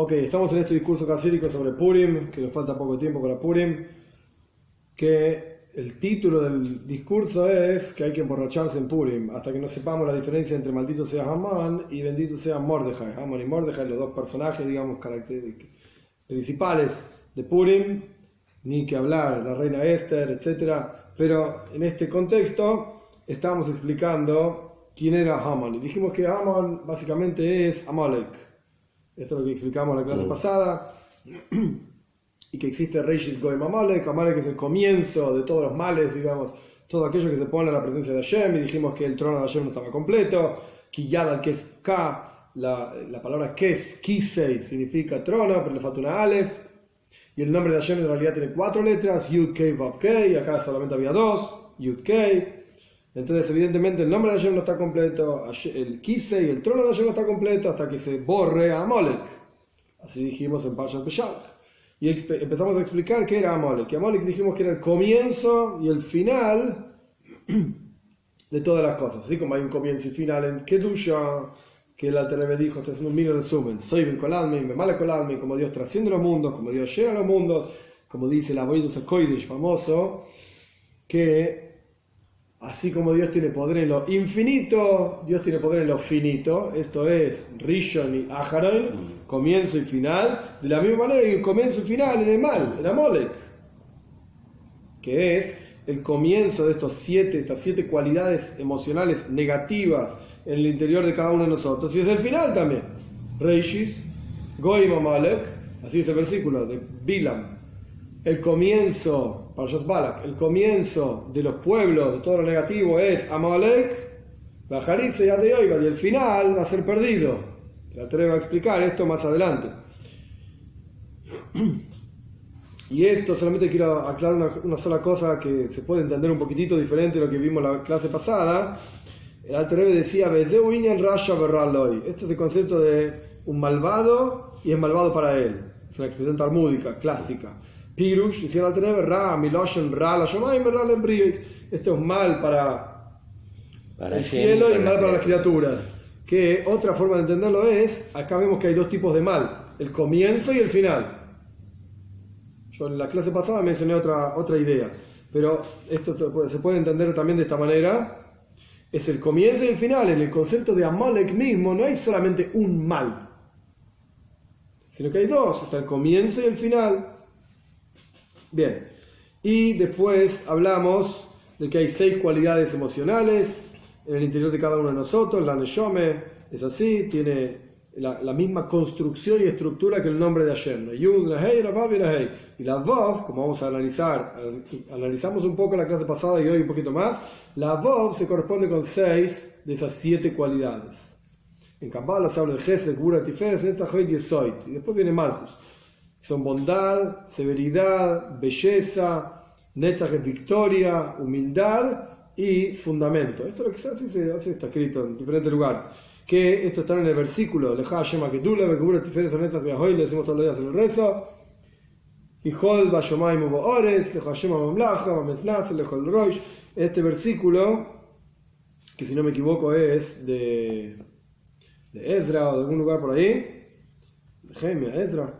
Ok, estamos en este discurso casírico sobre Purim, que nos falta poco tiempo para Purim, que el título del discurso es que hay que emborracharse en Purim, hasta que no sepamos la diferencia entre maldito sea Haman y bendito sea Mordejai. Haman y Mordejai, los dos personajes, digamos, principales de Purim, ni que hablar, la reina Esther, etc. Pero en este contexto estamos explicando quién era Haman. Y dijimos que Haman básicamente es Amalek. Esto es lo que explicamos en la clase pasada. y que existe Reishis Goem Amalek. Amalek es el comienzo de todos los males, digamos, todo aquello que se pone a la presencia de Hashem. Y dijimos que el trono de Hashem no estaba completo. Kiyad al que es K, la, la palabra Kes, Kisei, significa trono, pero le falta una Aleph. Y el nombre de Hashem en realidad tiene cuatro letras, Yud K, Vav K, y acá solamente había dos, Yud K. Entonces, evidentemente, el nombre de Hashem no está completo, el Kisei y el trono de Hashem no está completo hasta que se borre a Amalek. Así dijimos en Pashat Beshalach. Y empezamos a explicar qué era Amalek. Y Amalek dijimos que era el comienzo y el final de todas las cosas. Así como hay un comienzo y final en Kedusha, que el Alter dijo, estoy haciendo un mini resumen. Soy el Kolalmi, me mala Kolalmi, como Dios trasciende los mundos, como Dios llega a los mundos, como dice el Aboidus Koidish famoso, que Así como Dios tiene poder en lo infinito, Dios tiene poder en lo finito. Esto es Rishon y Aharon, mm. comienzo y final. De la misma manera que comienzo y final en el mal, en Amolek. Que es el comienzo de estos siete, estas siete cualidades emocionales negativas en el interior de cada uno de nosotros. Y es el final también. Reishis, Goim Amalek, así es el versículo de Bilam. El comienzo Parashat Balak, el comienzo de los pueblos, de todo lo negativo es Amalek, Bajarice y Adeoiba, y el final va a ser perdido. Te atrevo a explicar esto más adelante. Y esto solamente quiero aclarar una, sola cosa que se puede entender un poquitito diferente de lo que vimos la clase pasada. El Alter decía, Este es el concepto de un malvado y es malvado para él. Es una expresión talmúdica, clásica. Pirush, decía al tener Ra, Miloshen, Ra, la Shomayim, Ra, Esto es mal para, el cielo y mal para las criaturas. Que otra forma de entenderlo es, acá vemos que hay dos tipos de mal, el comienzo y el final. Yo en la clase pasada mencioné otra, otra idea, pero esto se puede, se puede entender también de esta manera. Es el comienzo y el final. En el concepto de Amalek mismo no hay solamente un mal, sino que hay dos, está el comienzo y el final. Bien, y después hablamos de que hay seis cualidades emocionales en el interior de cada uno de nosotros. La Neshome es así, tiene la, misma construcción y estructura que el nombre de Hashem. La Yud, la Hei, la Vav y la Hei. Y la Vav, como vamos a analizar, analizamos un poco la clase pasada y hoy un poquito más, la Vav se corresponde con seis de esas siete cualidades. En Kabbalah se habla de Gesed, Gura, Tiferes, Netzach, y. Y después viene Malchus. Son bondad, severidad, belleza, netzach victoria, humildad y fundamento. Esto es lo que se hace, está escrito en diferentes lugares. Que esto está en el versículo, Leja Shema Ketula, Bekubura Tiferes Netzach Beahoy, le decimos todos los días en el rezo. Hijol Bashomaim Ores, Leja Shema Mamlaja, Mamesnas, Lejol Roish. Este versículo, que si no me equivoco es de, de Ezra o de algún lugar por ahí, de Gemia, Ezra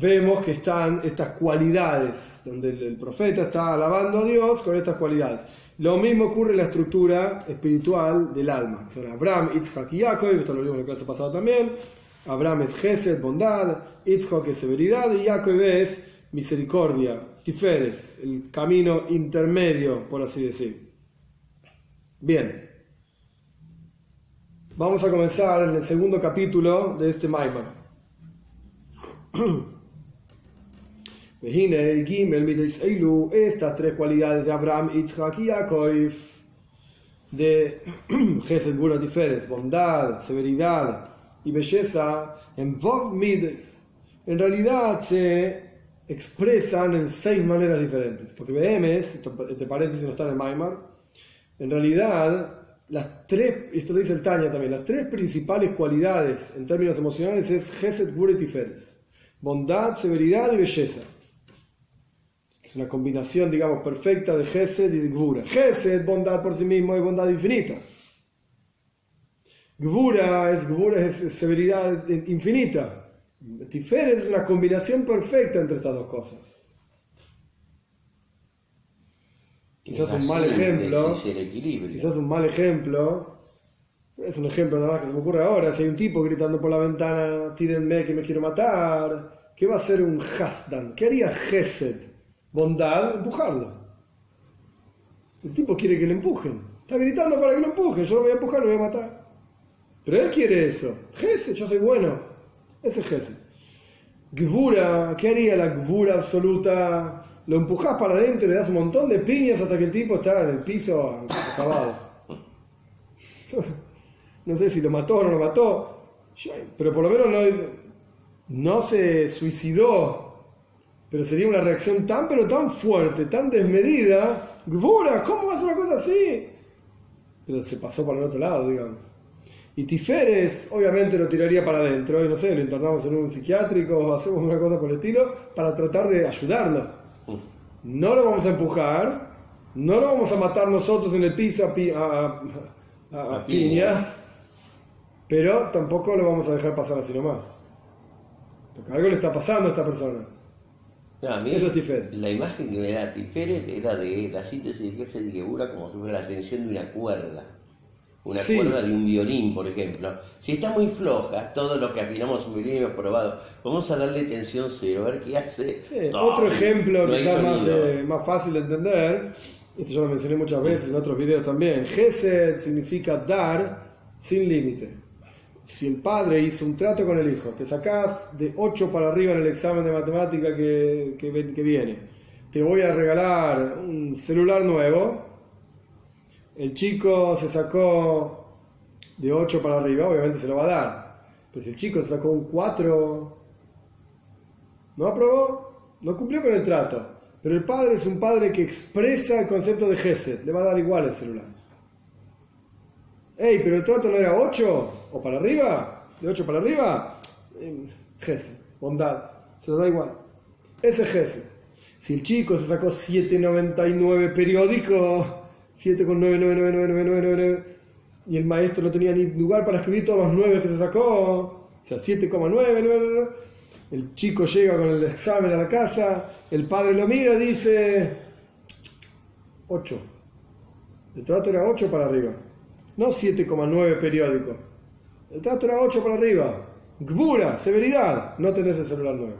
vemos que están estas cualidades, donde el, profeta está alabando a Dios con estas cualidades. Lo mismo ocurre en la estructura espiritual del alma, son Abraham, Itzhak y Jacob, esto lo vimos en la clase pasada también. Abraham es Gesed, bondad, Itzhak es severidad y Jacob es misericordia, Tiferes, el camino intermedio, por así decir. Bien, vamos a comenzar en el segundo capítulo de este Maimar. Eilu, estas tres cualidades de Abraham, Yitzhak y Yaakov, de Gesed Gura Tiferes, bondad, severidad y belleza, en Vov Mides, en realidad se expresan en seis maneras diferentes. Porque BMs, entre paréntesis no está en Maimar, en realidad las tres, esto lo dice el Tanya también, las tres principales cualidades en términos emocionales es Gesed Gura Tiferes, bondad, severidad y belleza una combinación, digamos, perfecta de Gesed y de Gvura. Gesed, bondad por sí mismo, es bondad infinita. Gvura es, Gvura es severidad infinita. Tiferet es una combinación perfecta entre estas dos cosas. Quizás un mal ejemplo. Quizás un mal ejemplo. Es un ejemplo nada más que se me ocurre ahora. Si hay un tipo gritando por la ventana, tírenme que me quiero matar. ¿Qué va a hacer un hasdan? ¿Qué haría Gesed? Bondad, empujarlo. El tipo quiere que le empujen. Está gritando para que lo empujen. Yo lo voy a empujar, lo voy a matar. Pero él quiere eso. Gesed, yo soy bueno. Ese es Gesed. Gvura, ¿qué haría la Gvura absoluta? Lo empujás para adentro y le das un montón de piñas hasta que el tipo está en el piso acabado. no sé si lo mató o no lo mató, pero por lo menos no, no se suicidó. Pero sería una reacción tan, pero tan fuerte, tan desmedida. Gvura, ¿cómo vas a una cosa así? Pero se pasó para el otro lado, digamos. Y Tiferes, obviamente, lo tiraría para adentro, y no sé, lo internamos en un psiquiátrico, o hacemos una cosa por el estilo, para tratar de ayudarlo. No lo vamos a empujar, no lo vamos a matar nosotros en el piso a, piñas, pero tampoco lo vamos a dejar pasar así nomás. Porque algo le está pasando a esta persona. Eso es Tiferes. La imagen que me da Tiferes era de la síntesis de se Gebura como si fuera la tensión de una cuerda. Una cuerda de un violín, por ejemplo, si está muy floja, todos los que afinamos un violín hemos probado, vamos a darle tensión cero, a ver qué hace. otro ejemplo quizás más, eh, más fácil de entender, esto ya lo mencioné muchas veces en otros videos también, Gesed significa dar sin límite. Si el padre hizo un trato con el hijo, te sacás de 8 para arriba en el examen de matemática que, que viene, te voy a regalar un celular nuevo, el chico se sacó de 8 para arriba, obviamente se lo va a dar. Pero si el chico se sacó un 4, no aprobó, no cumplió con el trato. Pero el padre es un padre que expresa el concepto de Gesed, le va a dar igual el celular. Ey, pero el trato no era 8 o para arriba, de 8 para arriba, eh, Gesed, bondad, se lo da igual. Ese es Gesed. Si el chico se sacó 7.99 periódico, 7,99999 y el maestro no tenía ni lugar para escribir todos los 9 que se sacó, o sea, 7,9, el chico llega con el examen a la casa, el padre lo mira y dice 8. El trato era 8 para arriba, no 7,9 periódico. El trato era 8 para arriba. Gbura, severidad, no tenés el celular nuevo.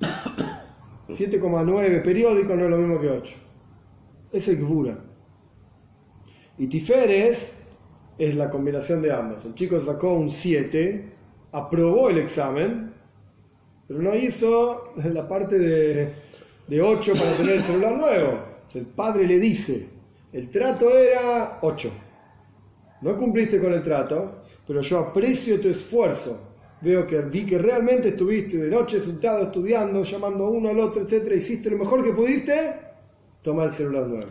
7,9 periódico no es lo mismo que 8 es el Gbura. Y Tiferes es la combinación de ambos. El chico sacó un 7, aprobó el examen, pero no hizo la parte de, de 8 para tener el celular nuevo. el padre le dice, el trato era 8. No cumpliste con el trato, pero yo aprecio tu esfuerzo. Veo que vi que realmente estuviste de noche sentado estudiando, llamando a uno al otro, etc. Hiciste lo mejor que pudiste toma el celular nuevo.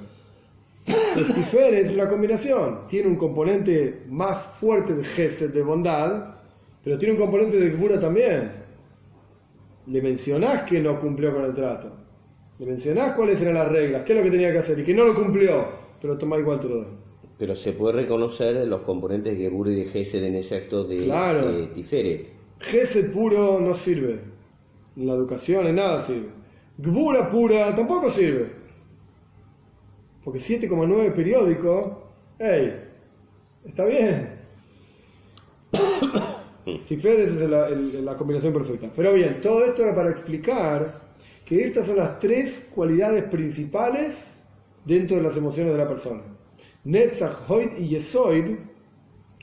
El es una combinación. Tiene un componente más fuerte de Gesed, de bondad, pero tiene un componente de Gbura también. Le mencionás que no cumplió con el trato. Le mencionás cuáles eran las reglas, qué es lo que tenía que hacer y que no lo cumplió, pero toma igual te lo Pero se puede reconocer los componentes de Gebura y de Gesed en ese acto de, claro. Tiferet. Gesed puro no sirve. En la educación, en nada sirve. Gbura pura tampoco sirve. Porque 7,9 periódico, hey, está bien. Tiferes es la, combinación perfecta. Pero bien, todo esto era para explicar que estas son las tres cualidades principales dentro de las emociones de la persona. Netzach, Hoid y Yesoid,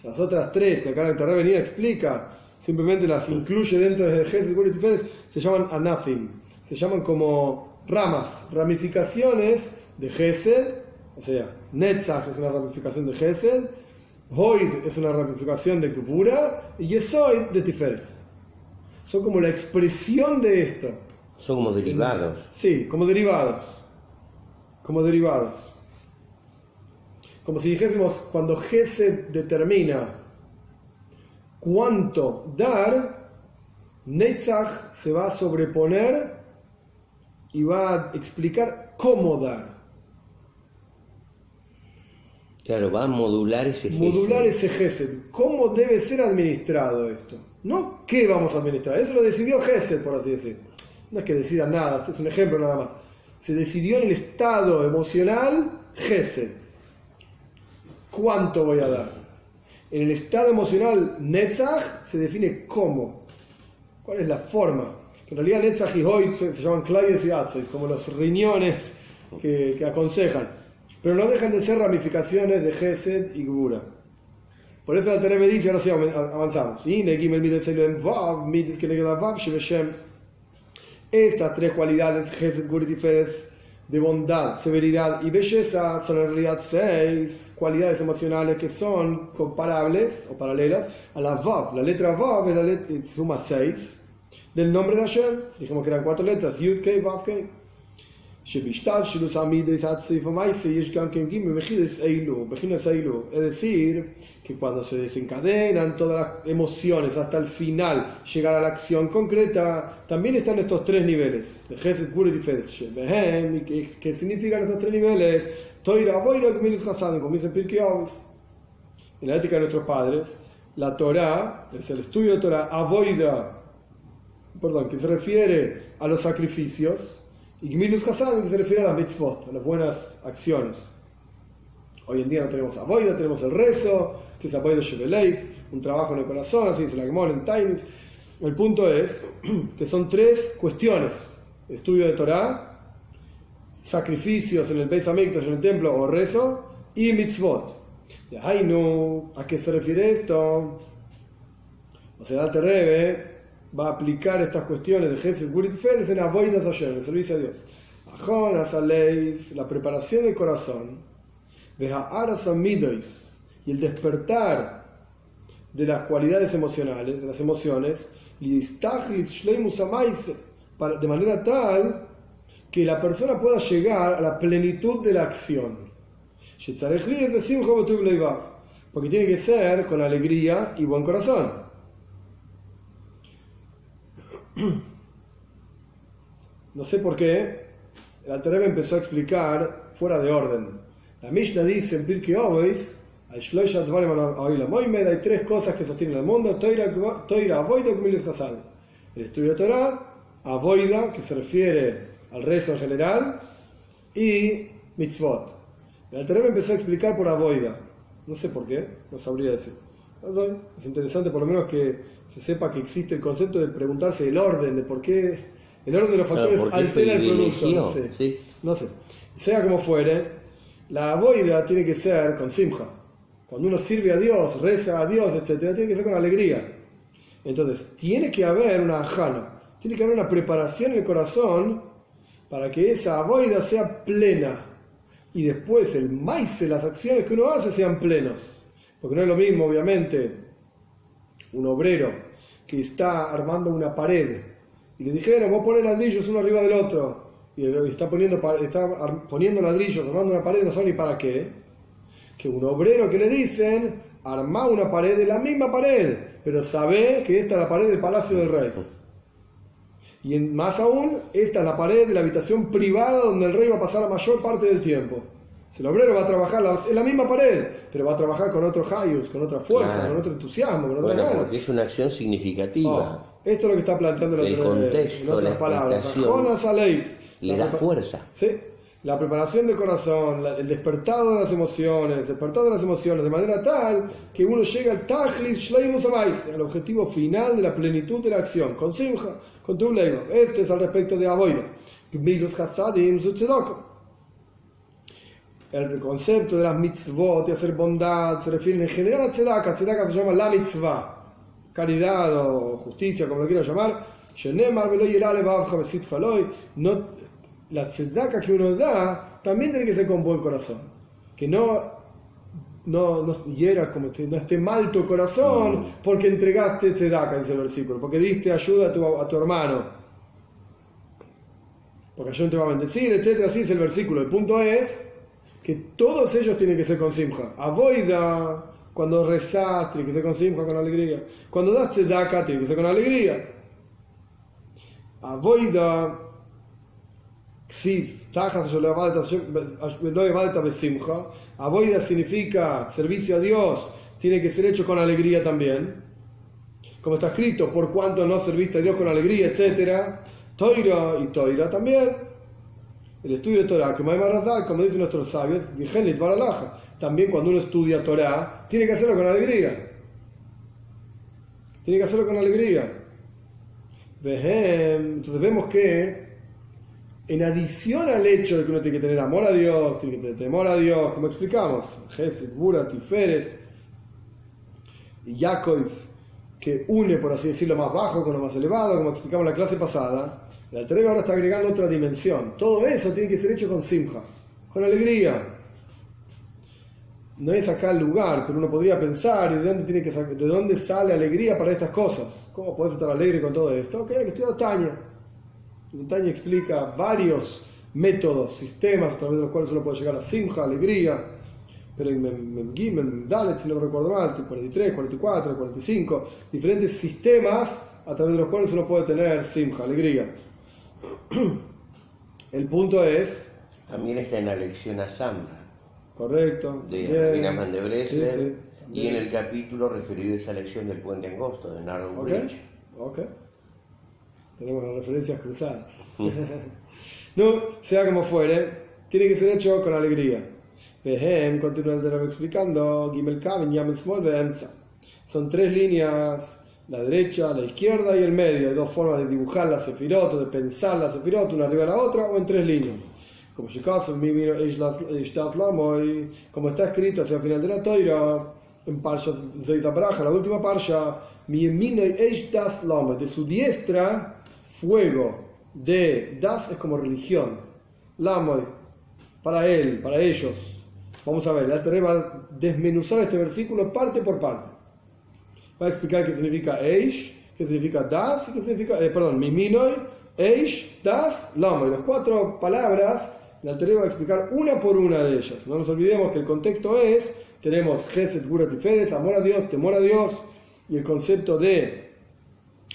las otras tres que acá en el venía explica, simplemente las incluye dentro de Tiferes, se llaman Anafim, se llaman como ramas, ramificaciones de Gesed, o sea, Netzach es una ramificación de Gesed, Hoid es una ramificación de Kibura y Yesoid de Tiferes. Son como la expresión de esto. Son como derivados. Sí, como derivados. Como derivados. Como si dijésemos, cuando Gesed determina cuánto dar, Netzach se va a sobreponer y va a explicar cómo dar. Claro, va a modular ese gesed. Modular ese gesed. ¿Cómo debe ser administrado esto? No qué vamos a administrar. Eso lo decidió gesed, por así decir. No es que decida nada, este es un ejemplo nada más. Se decidió en el estado emocional gesed. ¿Cuánto voy a dar? En el estado emocional Netzach se define cómo. ¿Cuál es la forma? En realidad Netzach y Hoyt se, llaman Clayes y Atzois, como los riñones que, aconsejan pero no dejan de ser ramificaciones de Gesed y Gura. Por eso la Terebe dice, ahora sí avanzamos. Estas tres cualidades, Gesed, Gura y Tiferes, de bondad, severidad y belleza, son en realidad seis cualidades emocionales que son comparables o paralelas a la Vav. La letra Vav es la letra, suma seis del nombre de Hashem. Dijimos que eran cuatro letras, Yud, Kei, Vav, Kei. Es decir, que cuando se desencadenan todas las emociones hasta el final, llegar a la acción concreta, también están estos tres niveles, de Gesed, Gure y ¿Qué significan estos tres niveles? Toira, Boira, como dice Pirkei En la ética de nuestros padres, la Torah, es el estudio de Torah, Avoida, perdón, que se refiere a los sacrificios, y Gmilus Hassan que se refiere a las mitzvot, a las buenas acciones. Hoy en día no tenemos aboida, tenemos el rezo, que es aboida Shebeleik, un trabajo en el corazón, así dice la Gemora en Times. El punto es que son tres cuestiones: estudio de Torah, sacrificios en el Beis en el templo o rezo, y mitzvot. De no, ¿a qué se refiere esto? O sea, Date Rebe va a aplicar estas cuestiones de Gesed Gurit Feres en Avoidas Hashem, en servicio a Dios. Ajon, Asaleif, la preparación del corazón, y el despertar de las cualidades emocionales, de las emociones, de manera tal que la persona pueda llegar a la plenitud de la acción. Porque tiene que ser con alegría y buen corazón. No sé por qué, el Altareb empezó a explicar fuera de orden. La Mishnah dice en Pirkei Oveis, hay tres cosas que sostienen el mundo, Toira, Avoida, El estudio de Torah, Avoida, que se refiere al rezo en general, y Mitzvot. El Altareb empezó a explicar por Avoida. No sé por qué, no sabría decir. Es interesante por lo menos que se sepa que existe el concepto de preguntarse el orden, de por qué el orden de los factores altera el producto. No sé. no sé. Sea como fuere, la boida tiene que ser con simja. Cuando uno sirve a Dios, reza a Dios, etc., tiene que ser con alegría. Entonces, tiene que haber una ajana, tiene que haber una preparación en el corazón para que esa boida sea plena. Y después el maíz, las acciones que uno hace sean plenos. Porque no es lo mismo, obviamente, un obrero que está armando una pared y le dijeron, vos pones ladrillos uno arriba del otro y está poniendo, está poniendo ladrillos, armando una pared, no sabe ni para qué, que un obrero que le dicen, arma una pared de la misma pared, pero sabe que esta es la pared del palacio del rey. Y más aún, esta es la pared de la habitación privada donde el rey va a pasar la mayor parte del tiempo. Si el obrero va a trabajar en la misma pared, pero va a trabajar con otro hayus, con otra fuerza, con otro entusiasmo, con otra bueno, Porque es una acción significativa. Oh, esto es lo que está planteando el, el contexto, en otras palabras. Le da fuerza. Sí, la preparación del corazón, el despertado de las emociones, el despertado de las emociones, de manera tal que uno llega al tajlis shleimus al objetivo final de la plenitud de la acción, con simja, con tu Esto es al respecto de Avoida. Gmilus hasadim el concepto de las mitzvot, de hacer bondad, se refiere en general a tzedaka. Tzedaka se llama la mitzvah, caridad o justicia, como lo quiero llamar. No, la tzedaka que uno da también tiene que ser con buen corazón. Que no, no, no hiera, como no esté mal tu corazón porque entregaste tzedaka, dice el versículo, porque diste ayuda a tu, a tu hermano. Porque yo te va a bendecir, etcétera, así es el versículo. El punto es que todos ellos tienen que ser con simja. Avoida, cuando rezas, tiene que ser con simja, con alegría. Cuando das tzedaka, tiene que ser con alegría. Avoida, Avoida significa servicio a Dios, tiene que ser hecho con alegría también. Como está escrito, por cuanto no serviste a Dios con alegría, etc. Toira y Toira también. El estudio de Torah, que como dicen nuestros sabios, también cuando uno estudia Torah, tiene que hacerlo con alegría. Tiene que hacerlo con alegría. Entonces vemos que en adición al hecho de que uno tiene que tener amor a Dios, tiene que tener temor a Dios, como explicamos, Jesús, Burat, Tiferes y Yaakov, que une, por así decirlo, más bajo con lo más elevado, como explicamos en la clase pasada, el Alter ahora está agregando otra dimensión. Todo eso tiene que ser hecho con simja, con alegría. No es acá el lugar, pero uno podría pensar, ¿de dónde, tiene que ¿de dónde sale alegría para estas cosas? ¿Cómo puedes estar alegre con todo esto? Ok, hay que estudiar Taña. Taña explica varios métodos, sistemas a través de los cuales uno puede llegar a simja, alegría. Pero en Memgim, Dalet, si no recuerdo mal, 43, 44, 45, diferentes sistemas a través de los cuales uno puede tener simja, alegría. El punto es. También está en la lección a Sambra. Correcto. De Raman de Bresler. y en el capítulo referido a esa lección del puente angosto de Narrow Bridge. Ok. Tenemos las referencias cruzadas. Mm. no, sea como fuere, tiene que ser hecho con alegría. Vehem, continúa el explicando, Gimel Kaven, Yamel Small, Son tres líneas la derecha, la izquierda y el medio. Hay dos formas de dibujar la sefirot de pensar la sefirot, una arriba de la otra o en tres líneas. Como como está escrito hacia el final de la toira, en Parsha Braja, la última Parsha, de su diestra, fuego, de das es como religión, lamoy, para él, para ellos. Vamos a ver, la va a desmenuzar este versículo parte por parte va a explicar qué significa Eish, qué significa Das y qué significa, eh, perdón, Miminoi, Eish, Das, Lama. Y las cuatro palabras, la Tere va a explicar una por una de ellas. No nos olvidemos que el contexto es, tenemos Geset, Gurat y amor a Dios, temor a Dios, y el concepto de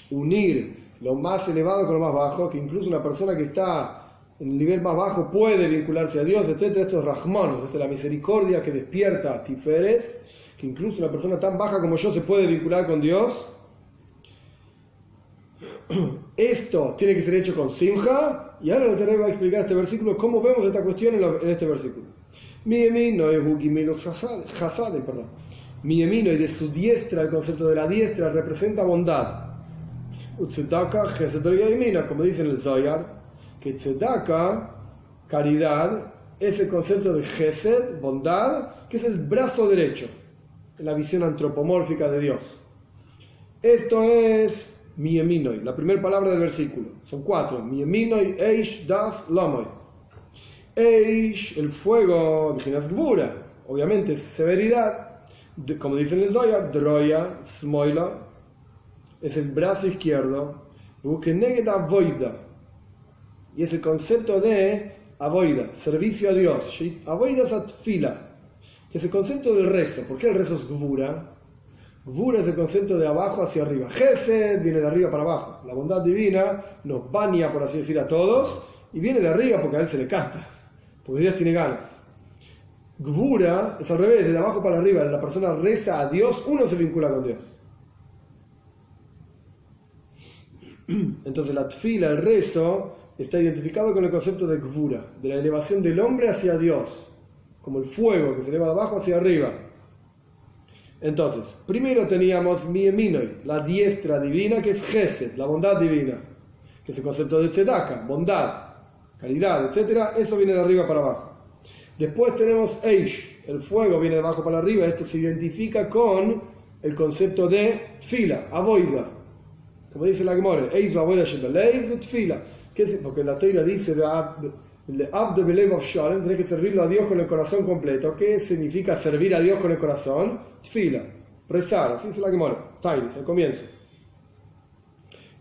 unir lo más elevado con lo más bajo, que incluso una persona que está en el nivel más bajo puede vincularse a Dios, etc. Esto es Rahman, esto es la misericordia que despierta Tiferes incluso una persona tan baja como yo se puede vincular con Dios. Esto tiene que ser hecho con simja, y ahora le va a explicar este versículo, cómo vemos esta cuestión en, este versículo. Mi emino es perdón. Mi y de su diestra, el concepto de la diestra representa bondad. como dice en el Zoyar, que tzedaka, caridad, es el concepto de gesed, bondad, que es el brazo derecho la visión antropomórfica de Dios. Esto es Mieminoi, la primera palabra del versículo. Son cuatro. Mieminoi, Eish, Das, Lamoy. Eish, el fuego, Gbura, obviamente severidad. como dicen en Zohar, Droya, Smoila, es el brazo izquierdo. Avoida. Y es el concepto de Avoida, servicio a Dios. Avoida es atfila que es el concepto del rezo. ¿Por qué el rezo es Gvura? Gvura es el concepto de abajo hacia arriba. Gesed viene de arriba para abajo. La bondad divina nos baña, por así decir, a todos y viene de arriba porque a él se le canta, porque Dios tiene ganas. Gvura es al revés, de abajo para arriba. La persona reza a Dios, uno se vincula con Dios. Entonces la tfila, el rezo, está identificado con el concepto de Gvura, de la elevación del hombre hacia Dios como el fuego que se eleva de abajo hacia arriba. Entonces, primero teníamos Mieminoi, la diestra divina, que es Gesed, la bondad divina, que es el concepto de Tzedaka, bondad, caridad, etc. Eso viene de arriba para abajo. Después tenemos Eish, el fuego viene de abajo para arriba. Esto se identifica con el concepto de Tfila, Avoida. Como dice la Gemore, Eish, Avoida, Tfila. Porque la teoría dice de el Abdo of Shalom, tenés que servirlo a Dios con el corazón completo. ¿Qué significa servir a Dios con el corazón? Tfila, rezar, así es la que mora. Tainis, al comienzo.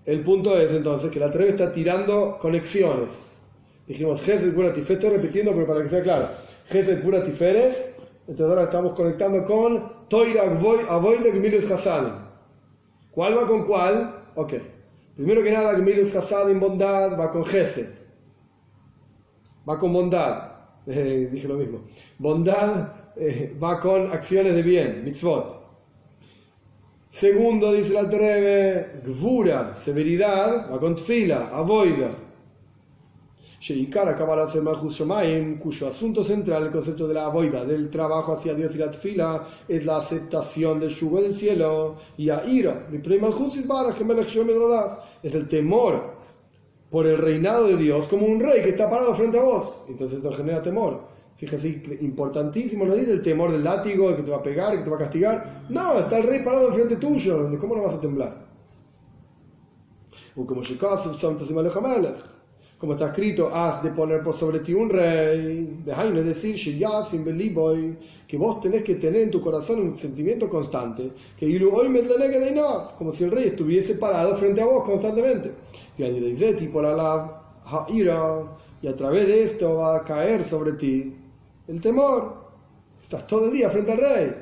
El punto es entonces que la Treve está tirando conexiones. Dijimos Gesed Pura Tiferet, estoy repitiendo, pero para que sea claro. Gesed Pura Tiferes, entonces ahora estamos conectando con Toira Avoide Gmilius Hasadim. ¿Cuál va con cuál? Ok. Primero que nada, Gmilius Hasadim, bondad, va con Gesed. Va con bondad, eh, dije lo mismo, bondad eh, va con acciones de bien, mitzvot. Segundo, dice la Terebe, gvura, severidad, va con tfila, avoida. cuyo asunto central, el concepto de la avoida, del trabajo hacia Dios y la tfila, es la aceptación del yugo del cielo y a ira. Es el temor por el reinado de Dios como un rey que está parado frente a vos. Entonces esto genera temor. Fíjese, importantísimo, no dice el temor del látigo, el que te va a pegar, el que te va a castigar. No, está el rey parado enfrente tuyo, ¿cómo no vas a temblar? O como como está escrito, has de poner por sobre ti un rey. de decir, que vos tenés que tener en tu corazón un sentimiento constante, que como si el rey estuviese parado frente a vos constantemente. Y por y a través de esto va a caer sobre ti el temor. Estás todo el día frente al rey.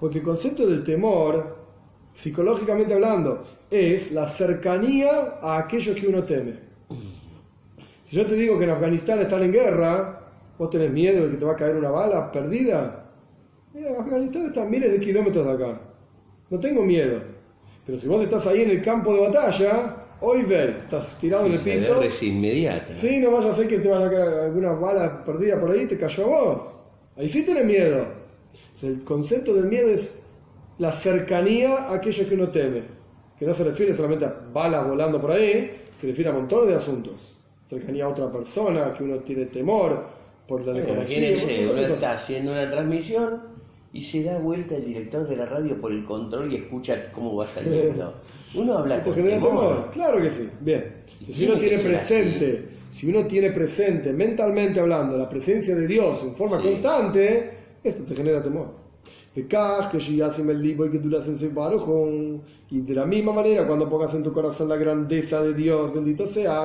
Porque el concepto del temor, psicológicamente hablando, es la cercanía a aquellos que uno teme. Si yo te digo que en Afganistán están en guerra, vos tenés miedo de que te va a caer una bala perdida. Mira, Afganistán está a miles de kilómetros de acá. No tengo miedo. Pero si vos estás ahí en el campo de batalla, Hoy ver, estás tirado en el piso. Es inmediata. Sí, no vaya a ser que te vaya a caer alguna bala perdida por ahí y te cayó a vos. Ahí sí tenés miedo. el concepto del miedo es la cercanía a aquello que uno teme. Que no se refiere solamente a balas volando por ahí, se refiere a montones de asuntos. Cercanía a otra persona, que uno tiene temor por la desconocida. Uno está haciendo una transmisión y se da vuelta el director de la radio por el control y escucha cómo va saliendo. Uno habla con temor. Claro que sí. Bien. Si uno tiene presente, si uno tiene presente, mentalmente hablando, la presencia de Dios en forma constante, esto te genera temor. Y de la misma manera, cuando pongas en tu corazón la grandeza de Dios, bendito sea,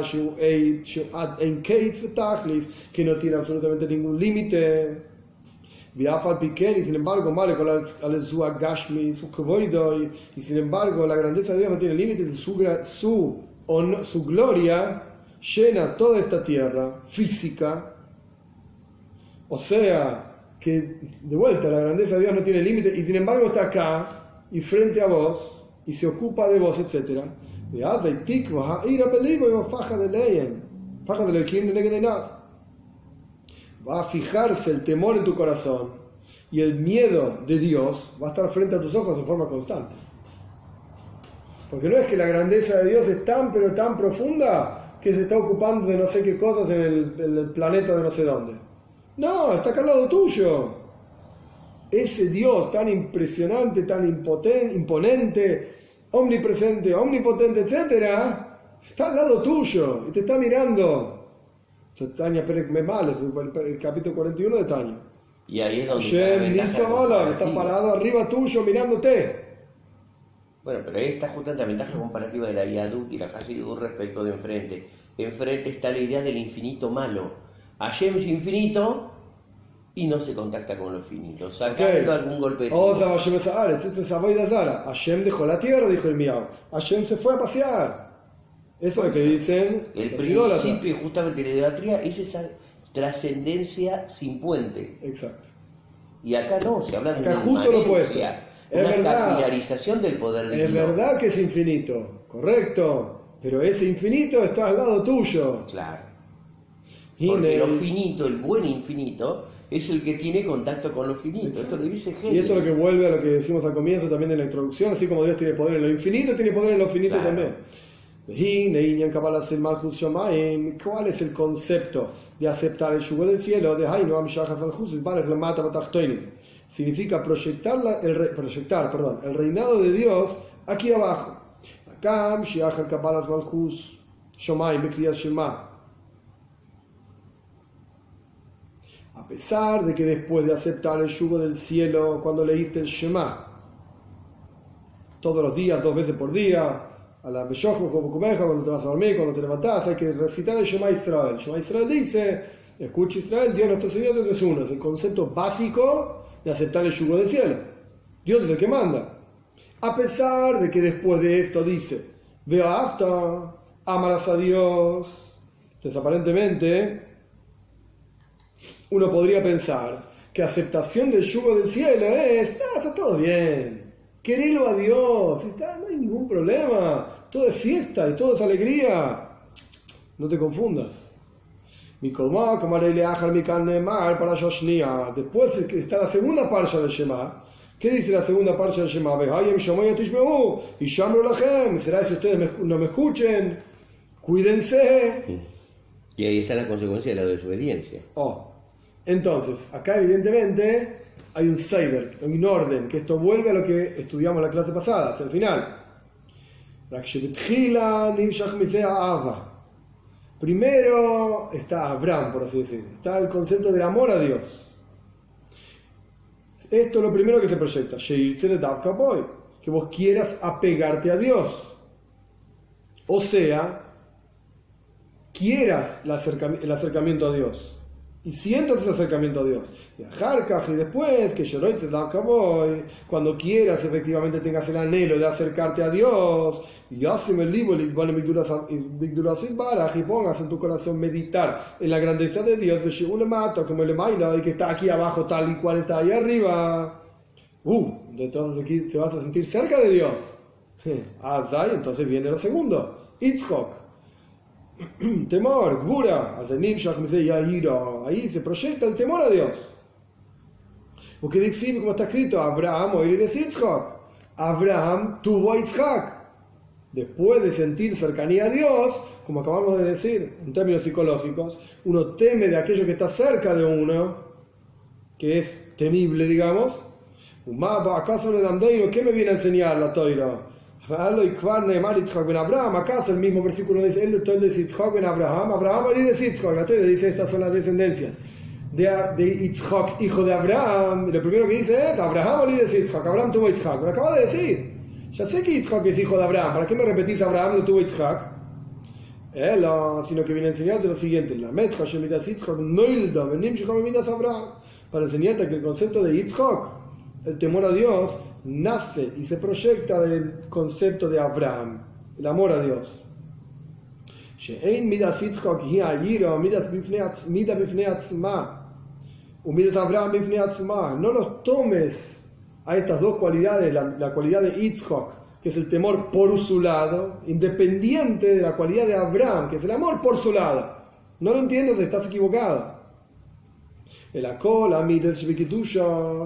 que no tiene absolutamente ningún límite, y sin embargo, y sin embargo, la grandeza de Dios no tiene límites su, su, su gloria llena toda esta tierra física. O sea, que de vuelta la grandeza de Dios no tiene límites y sin embargo está acá y frente a vos y se ocupa de vos, etc. Faja de ley, faja de de va a fijarse el temor en tu corazón y el miedo de Dios va a estar frente a tus ojos en forma constante. Porque no es que la grandeza de Dios es tan pero tan profunda que se está ocupando de no sé qué cosas en el, planeta de no sé dónde. No, está acá al lado tuyo. Ese Dios tan impresionante, tan imponente, omnipresente, omnipotente, etc., está al lado tuyo y te está mirando Tania Perek Memal, el capítulo 41 de Tania. Y ahí es donde está, está parado arriba tuyo mirándote. Bueno, pero ahí está justamente la ventaja comparativa de la Yadut y la Hasidut respecto de enfrente. Enfrente está la idea del infinito malo. Hashem es infinito y no se contacta con lo finito, sacando okay. algún golpe de O sea, Hashem es este es Zara. Hashem dejó la tierra, dijo el Miau. Hashem se fue a pasear. Eso es lo que dicen. El principio justamente de la idolatría es esa trascendencia sin puente. Exacto. Y acá no, se habla de acá justo lo opuesto. Es una verdad, capilarización del poder divino. Es verdad que es infinito, correcto, pero ese infinito está al lado tuyo. Claro. Porque lo finito, el buen infinito, es el que tiene contacto con lo finito. Esto lo dice Y esto es lo que vuelve a lo que dijimos al comienzo también en la introducción, así como Dios tiene poder en lo infinito, tiene poder en lo finito también. ¿Cuál es el concepto de aceptar el yugo del cielo? Significa proyectar, el, proyectar perdón, el reinado de Dios aquí abajo. A pesar de que después de aceptar el yugo del cielo, cuando leíste el Shema, todos los días, dos veces por día, a la cuando te vas a dormir, cuando te levantás, hay que recitar el Shema Israel. Shema Israel dice, escucha Israel, Dios nuestro Señor Dios es uno, es el concepto básico de aceptar el yugo del cielo. Dios es el que manda. A pesar de que después de esto dice, veo hasta amarás a Dios. Entonces, aparentemente, uno podría pensar que aceptación del yugo del cielo es, ah, está todo bien, querelo a Dios, está, no hay ningún problema, todo es fiesta y todo es alegría. No te confundas. Mi para Después está la segunda parcha del Shema. ¿Qué dice la segunda parcha del Shema? Y Será si ustedes no me escuchen, cuídense. Y ahí está la consecuencia de la desobediencia. Oh. Entonces, acá evidentemente hay un Seider, un orden, que esto vuelve a lo que estudiamos en la clase pasada, hacia el final. Primero está Abraham, por así decirlo, está el concepto del amor a Dios. Esto es lo primero que se proyecta, que vos quieras apegarte a Dios. O sea, quieras el acercamiento a Dios y sientas ese acercamiento a Dios. Y después, que cuando quieras efectivamente tengas el anhelo de acercarte a Dios, y el y pongas en tu corazón meditar en la grandeza de Dios, como el y que está aquí abajo tal y cual está ahí arriba. Uh, entonces te vas a sentir cerca de Dios. entonces viene lo segundo, Itzchok temor, Gvura, ahí se proyecta el temor a Dios. Porque dice, como está escrito, Abraham oír de Yitzhak. Abraham tuvo a Yitzhak. Después de sentir cercanía a Dios, como acabamos de decir en términos psicológicos, uno teme de aquello que está cerca de uno, que es temible, digamos. ¿Acaso le ¿Qué me viene a enseñar la toira? Acaso el mismo versículo dice, él dice Yitzhak ben Abraham, Abraham de Yitzhak, la Torah dice estas son las descendencias de, de hijo de Abraham, lo primero que dice es, Abraham de Yitzhak, Abraham tuvo Yitzhak, lo acabo de decir, ya sé que Yitzhak es hijo de Abraham, ¿para qué me repetís Abraham no tuvo Yitzhak? Eh, sino que viene a enseñarte lo siguiente, la Shemidas Yitzhak, Noilda, Benim Abraham, para enseñarte que el concepto de Yitzhak, el temor a Dios, nace y se proyecta del concepto de Abraham, el amor a Dios. No los tomes a estas dos cualidades, la, cualidad de Yitzhak, que es el temor por su lado, independiente de la cualidad de Abraham, que es el amor por su lado. No lo entiendes, estás equivocado el akol,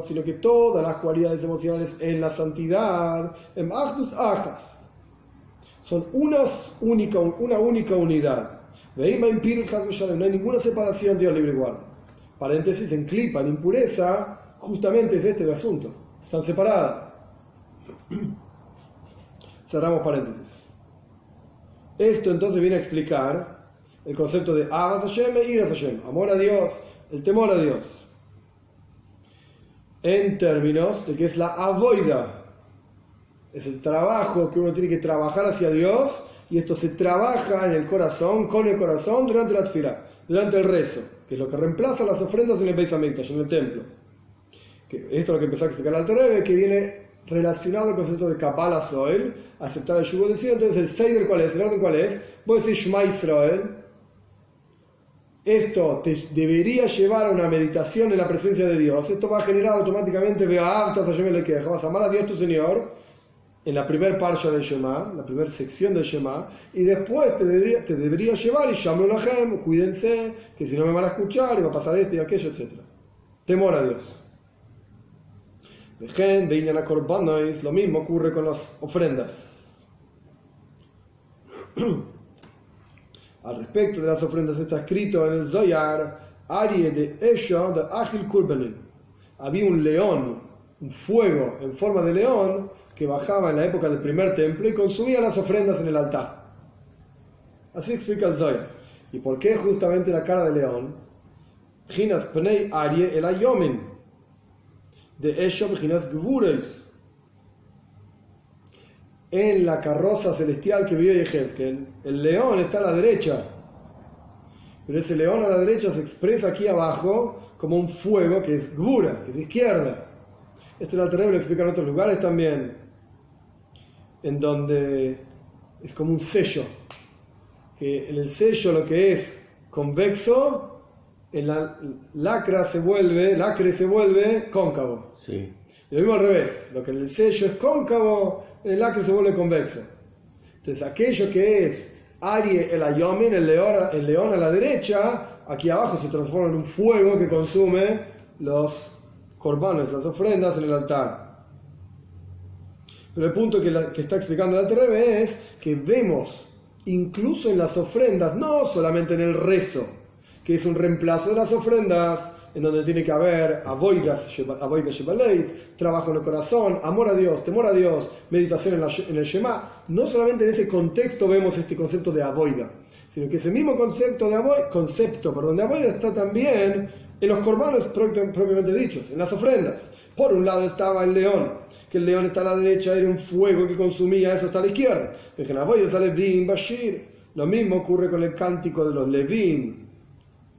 sino que todas las cualidades emocionales en la santidad, en actus ajas, son unas única, una única unidad. No hay ninguna separación, Dios libre guarda. Paréntesis, en clipa, en impureza, justamente es este el asunto. Están separadas. Cerramos paréntesis. Esto entonces viene a explicar el concepto de Abbas Hashem e Iras Hashem, amor a Dios el temor a Dios. En términos de que es la avoida, es el trabajo que uno tiene que trabajar hacia Dios y esto se trabaja en el corazón, con el corazón durante la tefila, durante el rezo, que es lo que reemplaza las ofrendas en el Beis en el templo. Que esto es lo que empezó a explicar al Terebe, que viene relacionado al concepto de Kabbalah Soel, aceptar el yugo del cielo. Entonces, el Seider, ¿cuál es? ¿El orden cuál es? Voy a decir Shema Israel, esto te debería llevar a una meditación en la presencia de Dios. Esto va a generar automáticamente, vea, vas a amar a Dios tu Señor en la primera parcha del Shema, la primera sección del Shema, y después te debería, te debería llevar y llamar a Gem, cuídense, que si no me van a escuchar y va a pasar esto y aquello, etc. Temor a Dios. Lo mismo ocurre con las ofrendas. Al respecto de las ofrendas está escrito en el Zoyar, Arie de Esha de Agil Kurbenin. Había un león, un fuego en forma de león que bajaba en la época del primer templo y consumía las ofrendas en el altar. Así explica el Zoyar. ¿Y por qué justamente la cara de león? Ginas Pnei Arie el Ayomin. De Esha Ginas Gvureis en la carroza celestial que vio Yehezkel, el león está a la derecha. Pero ese león a la derecha se expresa aquí abajo como un fuego que es gura, que es izquierda. Esto el terrible lo explica en otros lugares también, en donde es como un sello. que en el sello lo que es convexo, en la lacra se vuelve, lacre se vuelve cóncavo. Sí. Y lo mismo al revés, lo que en el sello es cóncavo, el lacre se vuelve convexo. Entonces aquello que es Arie el Ayomin, el león, el león a la derecha, aquí abajo se transforma en un fuego que consume los corbanes, las ofrendas en el altar. Pero el punto que, está explicando la Terebe es que vemos incluso en las ofrendas, no solamente en el rezo, que es un reemplazo de las ofrendas, en donde tiene que haber avoidas, trabajo en el corazón, amor a Dios, temor a Dios, meditación en, el Shema. No solamente en ese contexto vemos este concepto de avoida, sino que ese mismo concepto de avoida, concepto, perdón, de avoida está también en los corbanos propiamente dichos, en las ofrendas. Por un lado estaba el león, que el león está a la derecha, era un fuego que consumía, eso está a la izquierda. En avoida sale Bim Bashir. Lo mismo ocurre con el cántico de los Levim,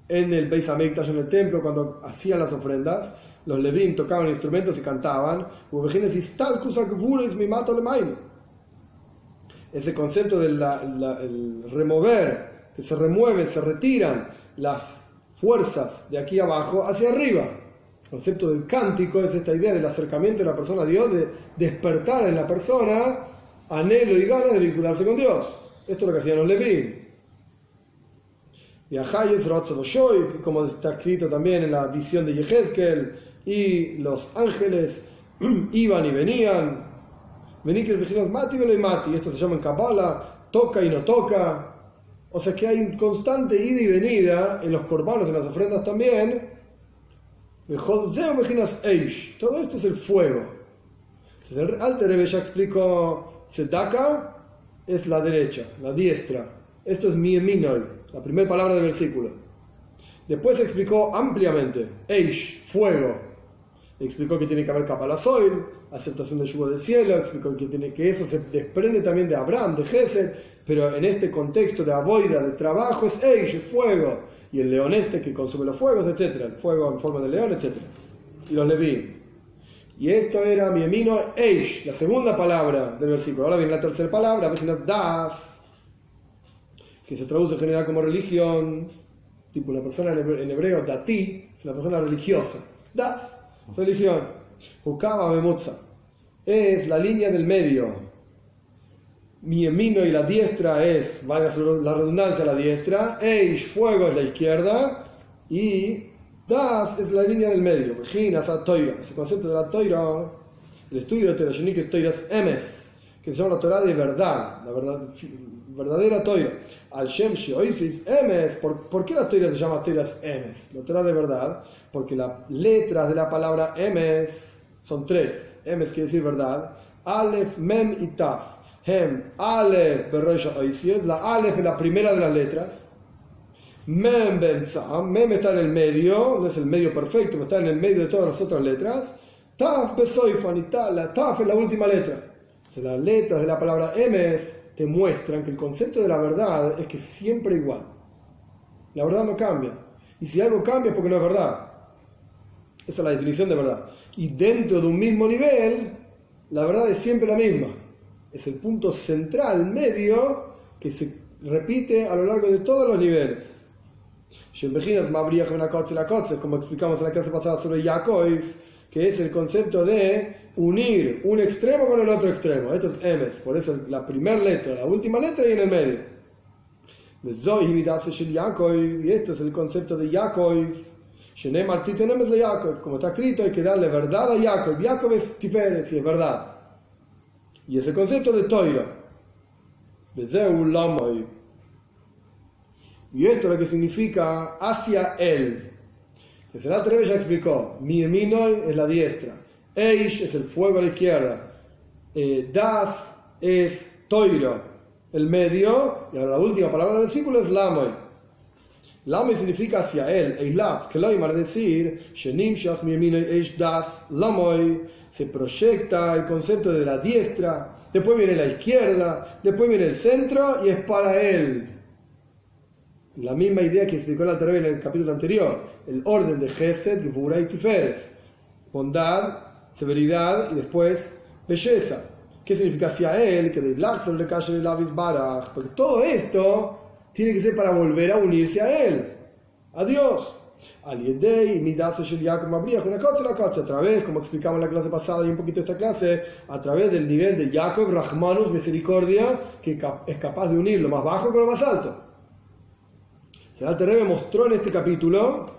en el Beis Hamikdash, en el templo, cuando hacían las ofrendas, los Levim tocaban instrumentos y cantaban, ese concepto del remover, que se remueven, se retiran las fuerzas de aquí abajo hacia arriba. El concepto del cántico es esta idea del acercamiento de la persona a Dios, de despertar en la persona anhelo y ganas de vincularse con Dios. Esto es lo que hacían los Levim. Y como está escrito también en la visión de Yehezkel, y los ángeles iban y venían. mati y mati. Esto se llama en Kabbalah, toca y no toca. O sea que hay un constante ida y venida en los corbanos, en las ofrendas también. Todo esto es el fuego. Entonces el Alter ya explicó: Tzedaka es la derecha, la diestra. Esto es mi eminoy la primera palabra del versículo. Después explicó ampliamente, Eish, fuego. Explicó que tiene que haber kapalazoil, aceptación del yugo del cielo, explicó que, tiene, que eso se desprende también de Abraham, de Gesed, pero en este contexto de aboida, de trabajo, es Eish, fuego. Y el león este que consume los fuegos, etc. El fuego en forma de león, etc. Y los leví. Y esto era mi emino Eish, la segunda palabra del versículo. Ahora viene la tercera palabra, das que se traduce en general como religión, tipo una persona en hebreo, dati, es una persona religiosa. Das, religión. Hukaba memutza, es la línea del medio. Mi emino y la diestra es, valga la redundancia, la diestra. Eish, fuego es la izquierda. Y Das es la línea del medio. Ese concepto de la toira, el estudio de Terashonik es toiras emes, que se llama la Torah de verdad, la verdad verdadera toira. Al Shem Oisis Emes, ¿por, qué la toira se llama toiras Emes? La toira de verdad, porque las letras de la palabra Emes son tres. Emes quiere decir verdad. Aleph, Mem y Taf. Hem, Aleph, Berroisha Oisis, la Aleph es la primera de las letras. Mem Benzam, Mem está en el medio, no es el medio perfecto, pero está en el medio de todas las otras letras. Taf, Besoifan y la Taf es la última letra. Las letras de la palabra Emes te muestran que el concepto de la verdad es que siempre igual. La verdad no cambia. Y si algo cambia es porque no es verdad. Esa es la definición de verdad. Y dentro de un mismo nivel, la verdad es siempre la misma. Es el punto central, medio, que se repite a lo largo de todos los niveles. Como explicamos en la clase pasada sobre Yaakov, que es el concepto de unir un extremo con el otro extremo. Esto es Emes, por eso la primera letra, la última letra y en el medio. Y este es el concepto de Yaakov. Como está escrito, hay que darle verdad a Yaakov. Yaakov es Tiferes y es verdad. Y es el concepto de Toira. Y esto es lo que significa hacia él. Entonces el Alter ya explicó, mi es la diestra, Eish es el fuego a la izquierda, eh, Das es Toiro, el medio, y ahora la última palabra del versículo es Lamoy. Lamoy significa hacia él, Eilav, que lo iba decir, Eish Das Lamoy, se proyecta el concepto de la diestra, después viene la izquierda, después viene el centro y es para él. La misma idea que explicó la en el capítulo anterior, el orden de Gesed, Gebura y Tiferes. Bondad, severidad y después belleza. ¿Qué significa hacia él? Que de le calle Lavis Baraj. Porque todo esto tiene que ser para volver a unirse a él, a Dios. Al Yedei, Midas Yaakov una cosa la cosa, a través, como explicamos en la clase pasada y un poquito esta clase, a través del nivel de Jacob, Rahmanus, misericordia, que es capaz de unir lo más bajo con lo más alto. El Terebe mostró en este capítulo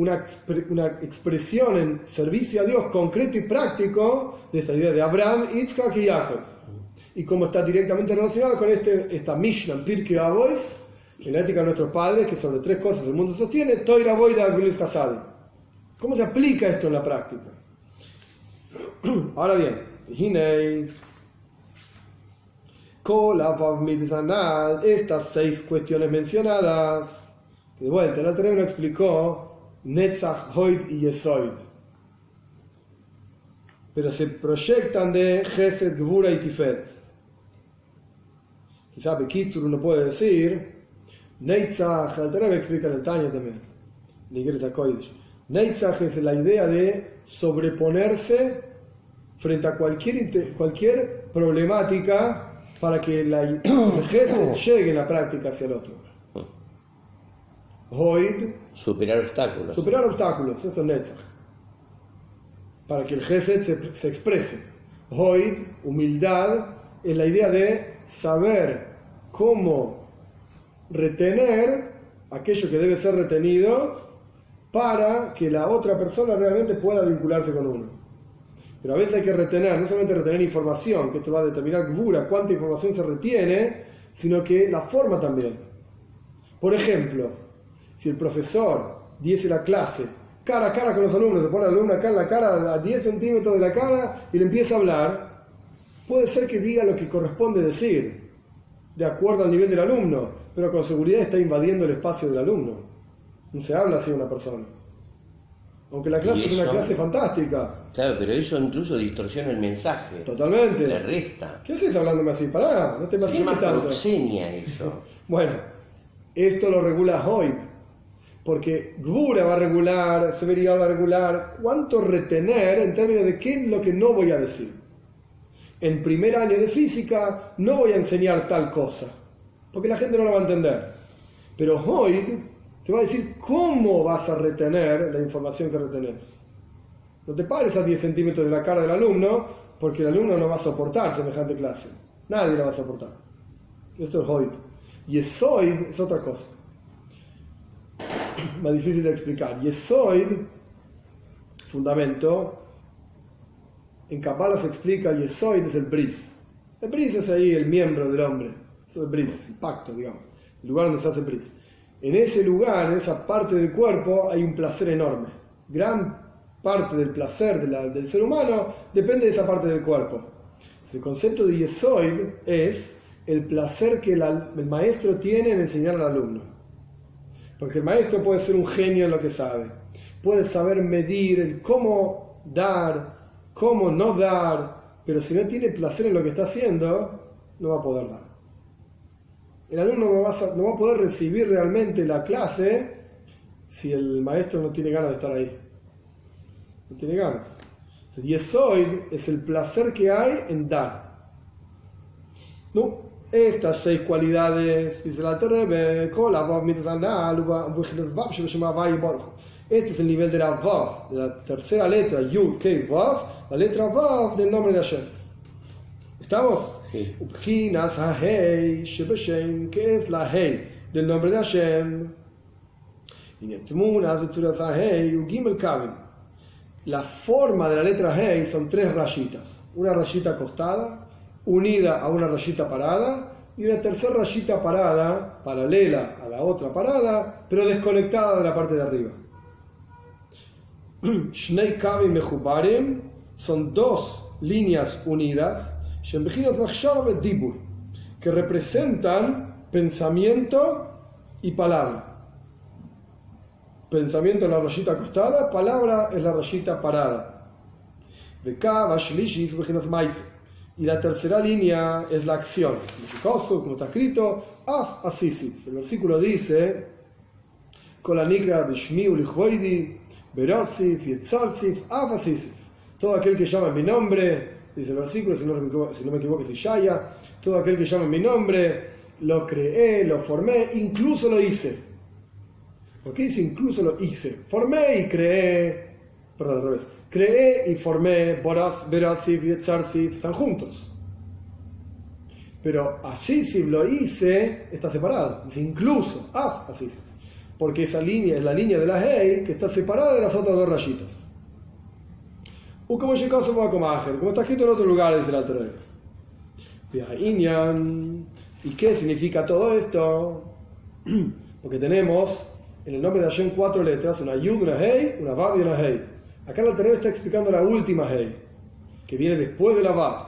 una, una, expresión en servicio a Dios concreto y práctico de esta idea de Abraham, Yitzhak y Jacob. Y cómo está directamente relacionado con este, esta Mishnah, Pirkei Avos, en la ética de nuestros padres, que sobre tres cosas el mundo sostiene, Toira Boida Hasadi. ¿Cómo se aplica esto en la práctica? Ahora bien, Hinei, estas seis cuestiones mencionadas, que de vuelta, la no explicó Netzach, Hoid y Yesoid. Pero se proyectan de Gesed, Gbura y Tiferet. Quizá Bekitsur uno puede decir Neitzach, el Torah explica en el Tanya también, Neitzach es la idea de sobreponerse frente a cualquier, cualquier problemática para que la llegue en la práctica hacia el otro. Hoy Superar obstáculos. Superar obstáculos, esto es Netzach. Para que el Gesed se, se exprese. Hoy, humildad, es la idea de saber cómo retener aquello que debe ser retenido para que la otra persona realmente pueda vincularse con uno. Pero a veces hay que retener, no solamente retener información, que esto va a determinar dura cuánta información se retiene, sino que la forma también. Por ejemplo, si el profesor diese la clase cara a cara con los alumnos, le pone al alumno acá en la cara a 10 centímetros de la cara y le empieza a hablar, puede ser que diga lo que corresponde decir, de acuerdo al nivel del alumno, pero con seguridad está invadiendo el espacio del alumno. No se habla así de una persona. Aunque la clase es una clase fantástica. Claro, pero eso incluso distorsiona el mensaje. Totalmente. Le resta. ¿Qué haces hablándome así? Pará, no te me tanto. eso. bueno, esto lo regula Hoyt. Porque Gvura va a regular, Severidad va a regular cuánto retener en términos de qué es lo que no voy a decir. En primer año de física no voy a enseñar tal cosa porque la gente no lo va a entender. Pero hoy te va a decir cómo vas a retener la información que retenés. No te pares a 10 centímetros de la cara del alumno, porque el alumno no va a soportar semejante clase. Nadie la va a soportar. Esto es hoy. Y Esoid es otra cosa. Más difícil de explicar. Yesoid, fundamento, en Kabbalah se explica Yesoid es el bris. El bris es ahí el miembro del hombre eso es bris, el pacto, digamos, el lugar donde se hace bris. En ese lugar, en esa parte del cuerpo, hay un placer enorme. Gran parte del placer del ser humano depende de esa parte del cuerpo. El concepto de yesoid es el placer que el maestro tiene en enseñar al alumno. Porque el maestro puede ser un genio en lo que sabe. Puede saber medir el cómo dar, cómo no dar, pero si no tiene placer en lo que está haciendo, no va a poder dar el alumno no va, a, poder recibir realmente la clase si el maestro no tiene ganas de estar ahí. No tiene ganas. Y soy es el placer que hay en dar. ¿No? Estas seis cualidades, dice la Este es el nivel de la Vav, de la tercera letra, Yud, Kei, Vav, la letra Vav del nombre de Hashem. ¿Estamos? Sí. que es la Hei del nombre de Hashem. La forma de la letra Hei son tres rayitas. Una rayita acostada, unida a una rayita parada, y una tercera rayita parada, paralela a la otra parada, pero desconectada de la parte de arriba. Shnei Kavim Mechubarim son dos líneas unidas que representan pensamiento y palabra. Pensamiento es la rayita acostada, palabra es la rayita parada. Y la tercera línea es la acción. Como está escrito, El versículo dice, Todo aquel que llama mi nombre dice el versículo, si no, me equivoco, si Shaya, todo aquel que llame mi nombre, lo creé, lo formé, incluso lo hice. ¿Por qué dice incluso lo hice? Formé y creé, perdón, al revés. Creé y formé, Boras, Berasif y Etzarsif están juntos. Pero Asisif lo hice, está separado. Dice incluso, Af Asisif. Porque esa línea es la línea de la Hey que está separada de las otras dos rayitas. O como como está escrito en otro lugar, dice la Torah. ¿Y qué significa todo esto? Porque tenemos en el nombre de Hashem cuatro letras, una Yud, una Hey, una Vav y una Hey. Acá la Torah está explicando la última Hey, que viene después de la Vav.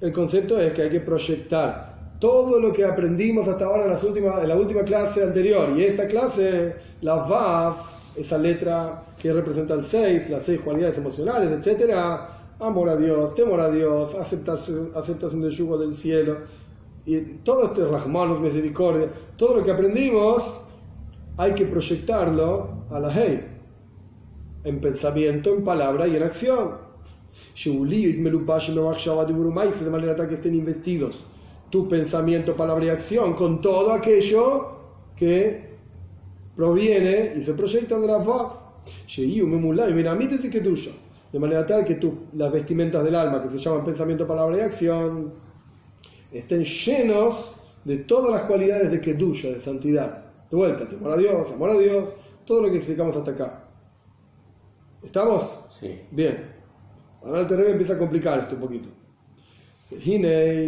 El concepto es que hay que proyectar todo lo que aprendimos hasta ahora en, las últimas, en la última clase anterior. Y esta clase, la Vav, esa letra que representa el 6, las seis cualidades emocionales, etcétera, amor a Dios, temor a Dios, aceptación, aceptación del yugo del cielo, y todo esto es Rahmanos, misericordia, todo lo que aprendimos hay que proyectarlo a la Hey, en pensamiento, en palabra y en acción. De manera que estén investidos tu pensamiento, palabra y acción con todo aquello que proviene y se proyecta de la voz de manera tal que tú, las vestimentas del alma, que se llaman pensamiento, palabra y acción, estén llenos de todas las cualidades de Kedusha, de santidad. De vuelta, temor a Dios, amor a Dios, todo lo que explicamos hasta acá. ¿Estamos? Sí. Bien. Ahora el terreno empieza a complicar esto un poquito.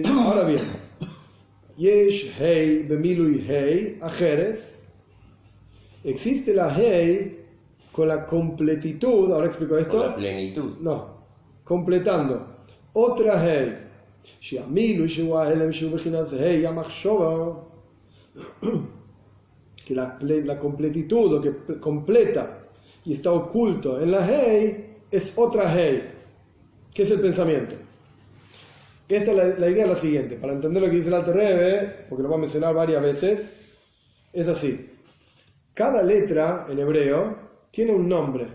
Ahora bien. Yesh, Hei, Bemilu y Hei, Ajeres. Existe la Hei con la completitud, ahora explico esto. Con la plenitud. No, completando. Otra hey. Que la, la completitud, o que completa y está oculto en la hey, es otra hey, que es el pensamiento. Esta la, idea es la siguiente, para entender lo que dice el Rebbe, porque lo voy a mencionar varias veces, es así. Cada letra en hebreo tiene un nombre.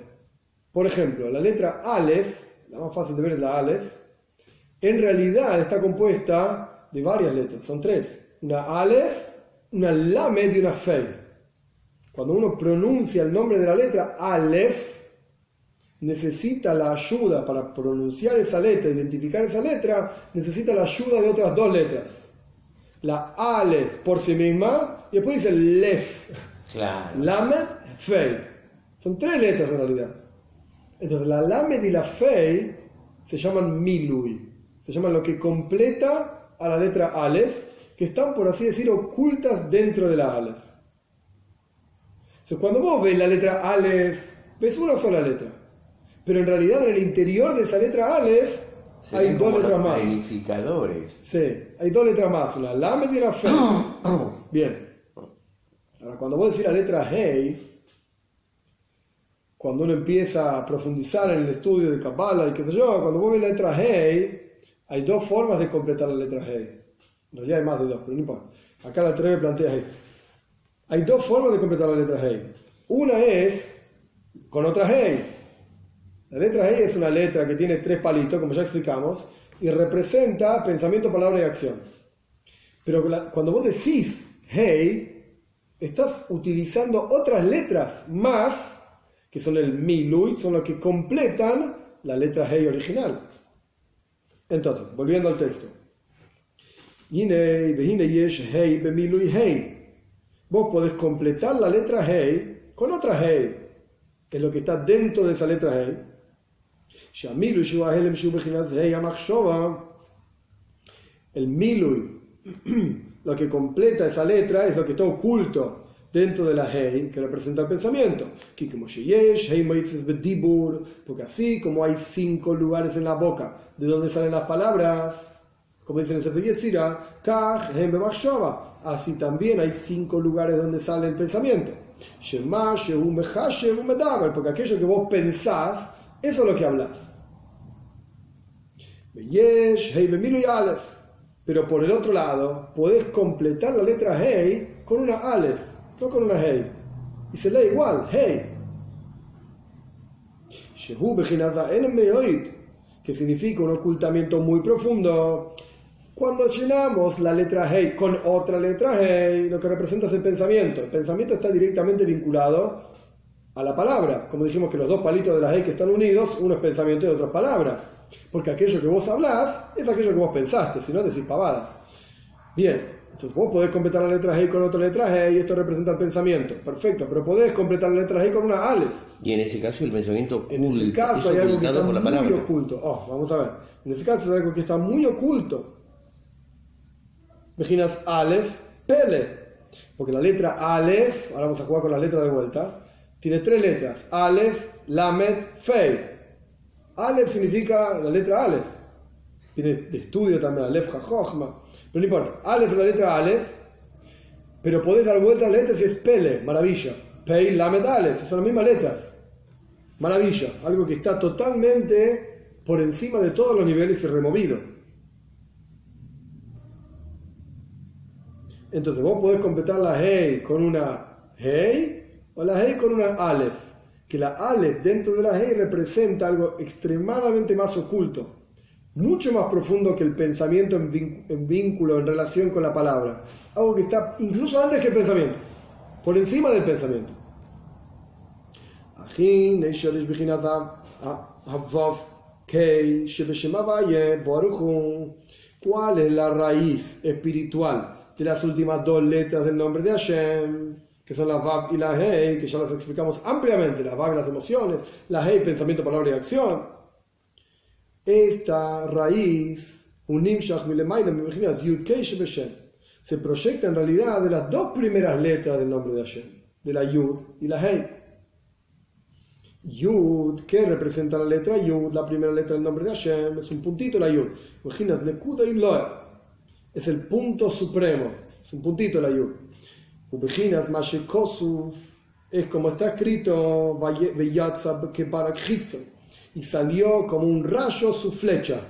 Por ejemplo, la letra Aleph, la más fácil de ver es la Aleph, en realidad está compuesta de varias letras, son tres. Una Aleph, una Lamed y una Fei. Cuando uno pronuncia el nombre de la letra Aleph, necesita la ayuda para pronunciar esa letra, identificar esa letra, necesita la ayuda de otras dos letras. La Aleph por sí misma y después dice Lef. Claro. Lamed, Fei. Son tres letras en realidad. Entonces la Lamed y la Fei se llaman Milui. Se llaman lo que completa a la letra Aleph, que están, por así decir, ocultas dentro de la Aleph. Entonces, cuando vos ves la letra Aleph, ves una sola letra. Pero en realidad en el interior de esa letra Aleph hay dos letras más. Sí, hay dos letras más, una Lamed y una Fei. Bien. Ahora, cuando vos decís la letra Hey, cuando uno empieza a profundizar en el estudio de Kabbalah y qué sé yo, cuando vos ves la letra Hey, hay dos formas de completar la letra Hey. En realidad hay más de dos, pero no importa. Acá la Treve plantea esto. Hay dos formas de completar la letra Hey. Una es con otra Hey. La letra Hey es una letra que tiene tres palitos, como ya explicamos, y representa pensamiento, palabra y acción. Pero cuando vos decís Hey, estás utilizando otras letras más que son el milui, son los que completan la letra Hei original. Entonces, volviendo al texto. Vos podés completar la letra Hei con otra Hei, que es lo que está dentro de esa letra Hei. El milui, lo que completa esa letra, es lo que está oculto dentro de la Hei, que representa el pensamiento. Porque así como hay cinco lugares en la boca de donde salen las palabras, como dicen en Sefer Yetzira, así también hay cinco lugares donde sale el pensamiento. Porque aquello que vos pensás, eso es lo que hablas. Pero por el otro lado, podés completar la letra Hei con una Aleph no con una hey. Y se lee igual, hey. que significa un ocultamiento muy profundo. Cuando llenamos la letra Hei con otra letra Hei, lo que representa es el pensamiento. El pensamiento está directamente vinculado a la palabra. Como dijimos que los dos palitos de la Hei que están unidos, uno es pensamiento y otro es palabra. Porque aquello que vos hablás es aquello que vos pensaste, si no decís pavadas. Bien, entonces vos podés completar la letra Hei con otra letra Hei y esto representa el pensamiento. Perfecto, pero podés completar la letra Hei con una Ale. Y en ese caso el pensamiento oculto, En ese caso hay algo que está muy oculto. Oh, vamos a ver. En ese caso hay algo que está muy oculto. Imaginas Aleph, Pele. Porque la letra Aleph, ahora vamos a jugar con la letra de vuelta, tiene tres letras. Aleph, Lamed, Fei. Aleph significa la letra Aleph. Tiene de estudio también Aleph, Jochma. Pero no importa. Aleph es la letra Aleph. Pero podés dar vuelta a la letra si es Pele, maravilla. Pei, Lamed, Aleph. Son las mismas letras. Maravilla. Algo que está totalmente por encima de todos los niveles y removido. Entonces vos podés completar la Hey con una Hey o la Hey con una Aleph. Que la Aleph dentro de la Hey representa algo extremadamente más oculto, mucho más profundo que el pensamiento en vínculo, en relación con la palabra. Algo que está incluso antes que el pensamiento, por encima del pensamiento. ¿Cuál es la raíz espiritual de las últimas dos letras del nombre de Hashem, que son la Vav y la Hei, que ya las explicamos ampliamente, la Vav las emociones, la Hei pensamiento, palabra y acción. Esta raíz, Unim se proyecta en realidad de las dos primeras letras del nombre de Hashem, de la Yud y la Hei. Yud, que representa la letra Yud, la primera letra del nombre de Hashem, es un puntito la Yud. Imaginas, Lekuda y Loa es el punto supremo, es un puntito la yud. Ubejinas Mashekosuf es como está escrito y salió como un rayo su flecha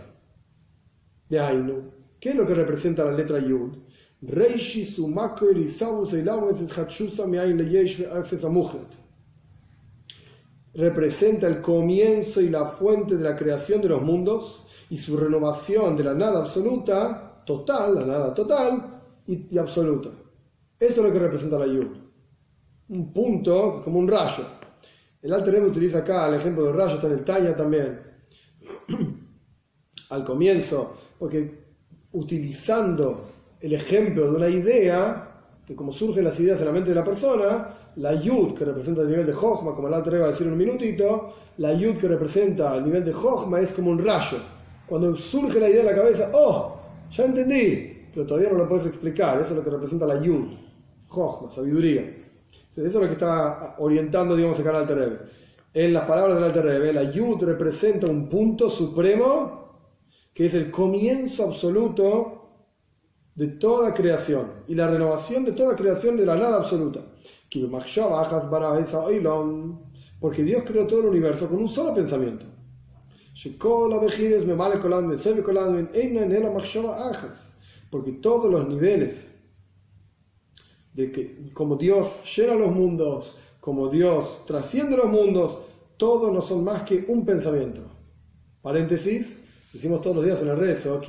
de Ainu. ¿Qué es lo que representa la letra Yud? Reishi su makir y sabus Representa el comienzo y la fuente de la creación de los mundos y su renovación de la nada absoluta total, la nada total y, absoluta. Eso es lo que representa la yud. Un punto como un rayo. El Alter utiliza acá el ejemplo del rayo, está en el Tanya también. Al comienzo, porque utilizando el ejemplo de una idea, de cómo surgen las ideas en la mente de la persona, la yud que representa el nivel de Jochma, como el Alter va a decir en un minutito, la yud que representa el nivel de Jochma es como un rayo. Cuando surge la idea en la cabeza, ¡oh! Ya entendí, pero todavía no lo puedes explicar. Eso es lo que representa la yud, jochma, sabiduría. Eso es lo que está orientando, digamos, acá al Alter En las palabras del Alter la yud representa un punto supremo que es el comienzo absoluto de toda creación y la renovación de toda creación de la nada absoluta. Porque Dios creó todo el universo con un solo pensamiento porque todos los niveles de que como Dios llena los mundos, como Dios trasciende los mundos, todos no son más que un pensamiento. Paréntesis, decimos todos los días en el rezo,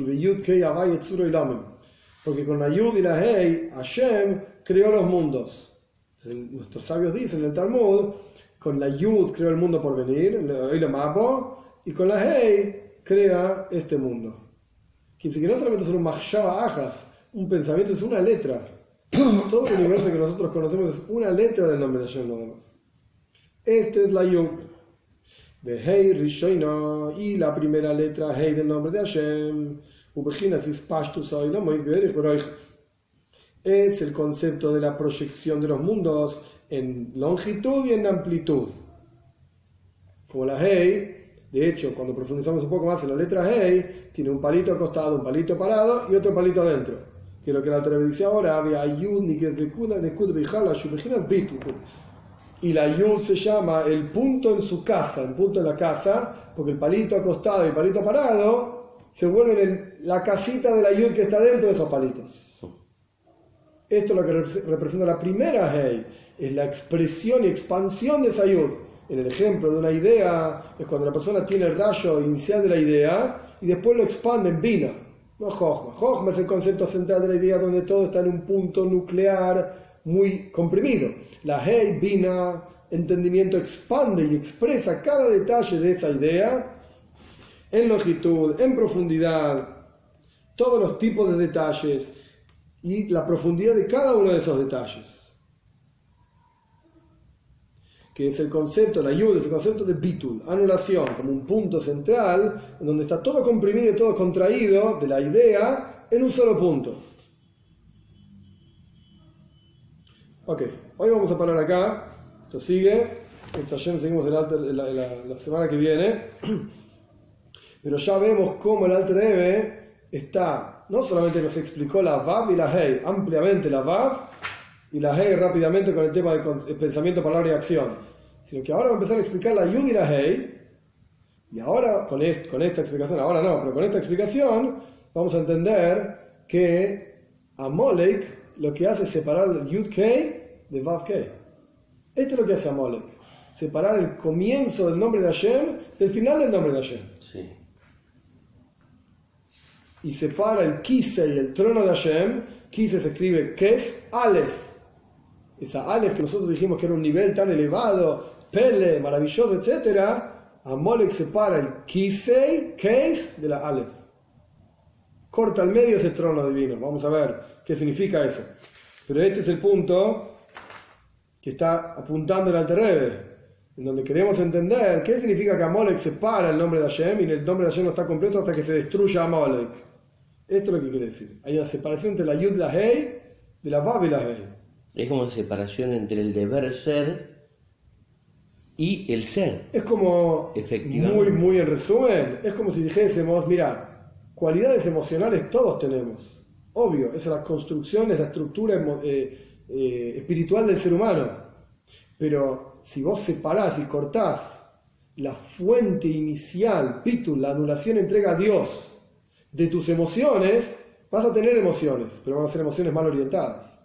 porque con la Yud y la Hei, Hashem creó los mundos. Nuestros sabios dicen en el Talmud, con la Yud creó el mundo por venir, el Mapo, y con la Hey crea este mundo. Que si que no solamente es un machshava ajas, un pensamiento, es una letra. Todo el universo que nosotros conocemos es una letra del nombre de Hashem, no demás. Este es la Yud. De Hey Rishoina y la primera letra Hey del nombre de Hashem. Es el concepto de la proyección de los mundos en longitud y en amplitud. Como la Hey de hecho, cuando profundizamos un poco más en la letra Hey, tiene un palito acostado, un palito parado y otro palito adentro. Que lo que la Torah dice ahora, Y la Yud se llama el punto en su casa, el punto en la casa, porque el palito acostado y el palito parado se vuelven la casita de la Yud que está dentro de esos palitos. Esto es lo que representa la primera Hey, es la expresión y expansión de esa Yud en el ejemplo de una idea, es cuando la persona tiene el rayo inicial de la idea y después lo expande en Bina, no Jochma. Jochma es el concepto central de la idea donde todo está en un punto nuclear muy comprimido. La Hei, Bina, entendimiento expande y expresa cada detalle de esa idea en longitud, en profundidad, todos los tipos de detalles y la profundidad de cada uno de esos detalles. Que es el concepto, la ayuda, es el concepto de bitul, anulación, como un punto central, en donde está todo comprimido y todo contraído de la idea en un solo punto. Ok, hoy vamos a parar acá. Esto sigue. seguimos la, semana que viene. Pero ya vemos cómo el Alter Eve está, no solamente nos explicó la Vav y la Hei, ampliamente la Vav y la Hei rápidamente con el tema de pensamiento, palabra y acción, sino que ahora va a empezar a explicar la Yud y la Hei. Y ahora, con, con esta explicación, ahora no, pero con esta explicación, vamos a entender que Amalek lo que hace es separar el Yud Kei de Vav Kei. Esto es lo que hace Amalek. Separar el comienzo del nombre de Hashem del final del nombre de Hashem. Sí y separa el Kise y el trono de Hashem. Kise se escribe Kes Aleph. Esa Aleph que nosotros dijimos que era un nivel tan elevado, Pele, maravilloso, etc. Amolek separa el Kisei, Kes de la Aleph. Corta al medio ese trono divino. Vamos a ver qué significa eso. Pero este es el punto que está apuntando el Alterrebe en donde queremos entender qué significa que Amolek separa el nombre de Hashem y el nombre de Hashem no está completo hasta que se destruya Amolek. Esto es lo que quiere decir. Hay una separación entre la Yud la Hei, de la Vav y la Hei. Es como una separación entre el deber ser y el ser. Es como, muy, muy en resumen, es como si dijésemos, mira, cualidades emocionales todos tenemos. Obvio, esa es la construcción, es la estructura eh, eh, espiritual del ser humano. Pero si vos separás y cortás la fuente inicial, pitul, la anulación entrega a Dios, de tus emociones, vas a tener emociones, pero van a ser emociones mal orientadas.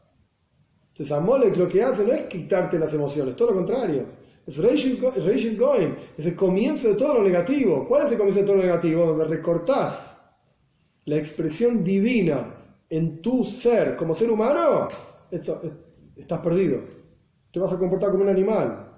Entonces, Amolek lo que hace no es quitarte las emociones, todo lo contrario. Es Reish Going, es el comienzo de todo lo negativo. ¿Cuál es el comienzo de todo lo negativo? Donde recortás la expresión divina en tu ser como ser humano, eso, estás perdido. Te vas a comportar como un animal.